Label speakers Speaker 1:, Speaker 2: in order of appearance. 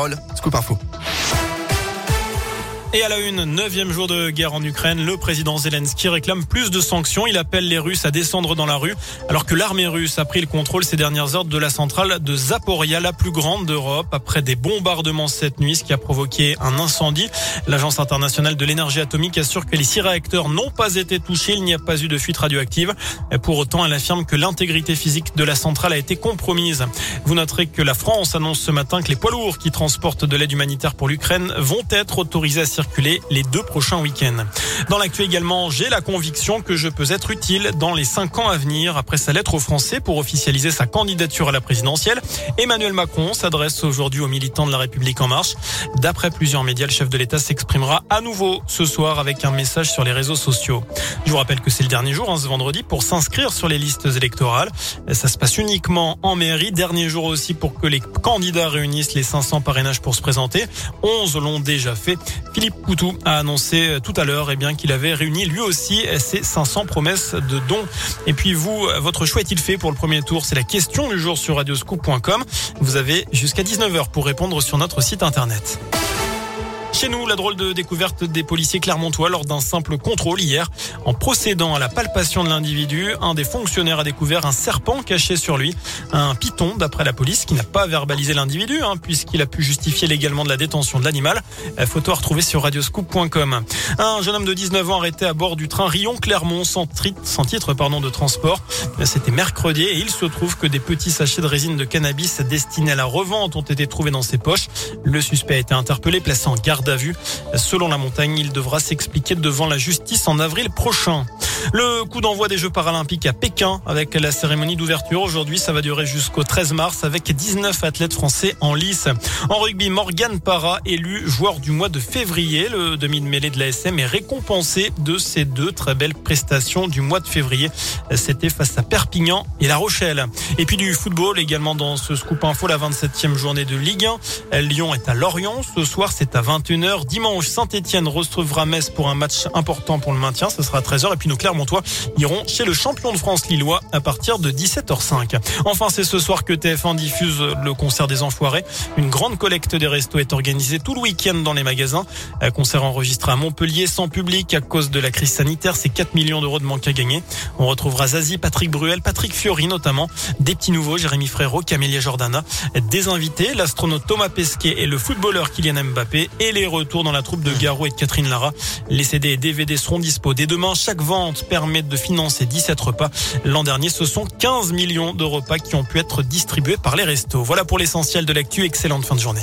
Speaker 1: parole. Scoop Info.
Speaker 2: Et à la une, neuvième jour de guerre en Ukraine, le président Zelensky réclame plus de sanctions. Il appelle les Russes à descendre dans la rue, alors que l'armée russe a pris le contrôle ces dernières heures de la centrale de Zaporia, la plus grande d'Europe, après des bombardements cette nuit, ce qui a provoqué un incendie. L'Agence internationale de l'énergie atomique assure que les six réacteurs n'ont pas été touchés. Il n'y a pas eu de fuite radioactive. Pour autant, elle affirme que l'intégrité physique de la centrale a été compromise. Vous noterez que la France annonce ce matin que les poids lourds qui transportent de l'aide humanitaire pour l'Ukraine vont être autorisés à circuler les deux prochains week-ends. Dans l'actu également, j'ai la conviction que je peux être utile dans les cinq ans à venir. Après sa lettre aux Français pour officialiser sa candidature à la présidentielle, Emmanuel Macron s'adresse aujourd'hui aux militants de la République en marche. D'après plusieurs médias, le chef de l'État s'exprimera à nouveau ce soir avec un message sur les réseaux sociaux. Je vous rappelle que c'est le dernier jour, hein, ce vendredi, pour s'inscrire sur les listes électorales. Ça se passe uniquement en mairie. Dernier jour aussi pour que les candidats réunissent les 500 parrainages pour se présenter. 11 l'ont déjà fait. Philippe Philippe a annoncé euh, tout à l'heure eh bien qu'il avait réuni lui aussi ses 500 promesses de dons. Et puis vous, votre choix est-il fait pour le premier tour? C'est la question du jour sur radioscoop.com. Vous avez jusqu'à 19h pour répondre sur notre site internet. Chez nous, la drôle de découverte des policiers clermontois lors d'un simple contrôle hier. En procédant à la palpation de l'individu, un des fonctionnaires a découvert un serpent caché sur lui. Un python, d'après la police, qui n'a pas verbalisé l'individu, hein, puisqu'il a pu justifier légalement de la détention de l'animal. Photo à retrouver sur radioscoop.com. Un jeune homme de 19 ans arrêté à bord du train Rion-Clermont sans, sans, titre de transport. C'était mercredi et il se trouve que des petits sachets de résine de cannabis destinés à la revente ont été trouvés dans ses poches. Le suspect a été interpellé, placé en garde Selon la montagne, il devra s'expliquer devant la justice en avril prochain. Le coup d'envoi des Jeux paralympiques à Pékin avec la cérémonie d'ouverture. Aujourd'hui, ça va durer jusqu'au 13 mars avec 19 athlètes français en lice. En rugby, Morgan Parra, élu joueur du mois de février. Le demi de mêlée de l'ASM est récompensé de ces deux très belles prestations du mois de février. C'était face à Perpignan et La Rochelle. Et puis du football également dans ce scoop info, la 27e journée de Ligue 1. Lyon est à Lorient. Ce soir, c'est à 21h. Dimanche, Saint-Etienne retrouvera Metz pour un match important pour le maintien. Ce sera à 13h. Et puis nous, Clermontois iront chez le champion de France lillois à partir de 17h05. Enfin, c'est ce soir que TF1 diffuse le concert des Enfoirés. Une grande collecte des restos est organisée tout le week-end dans les magasins. Un concert enregistré à Montpellier sans public à cause de la crise sanitaire. C'est 4 millions d'euros de manque à gagner. On retrouvera Zazie, Patrick Bruel, Patrick Fiori notamment, des petits nouveaux, Jérémy Frérot, Camélia Jordana, des invités, l'astronaute Thomas Pesquet et le footballeur Kylian Mbappé et les retours dans la troupe de Garou et de Catherine Lara. Les CD et DVD seront dispo dès demain. Chaque vente permettent de financer 17 repas. L'an dernier, ce sont 15 millions de repas qui ont pu être distribués par les restos. Voilà pour l'essentiel de l'actu. Excellente fin de journée.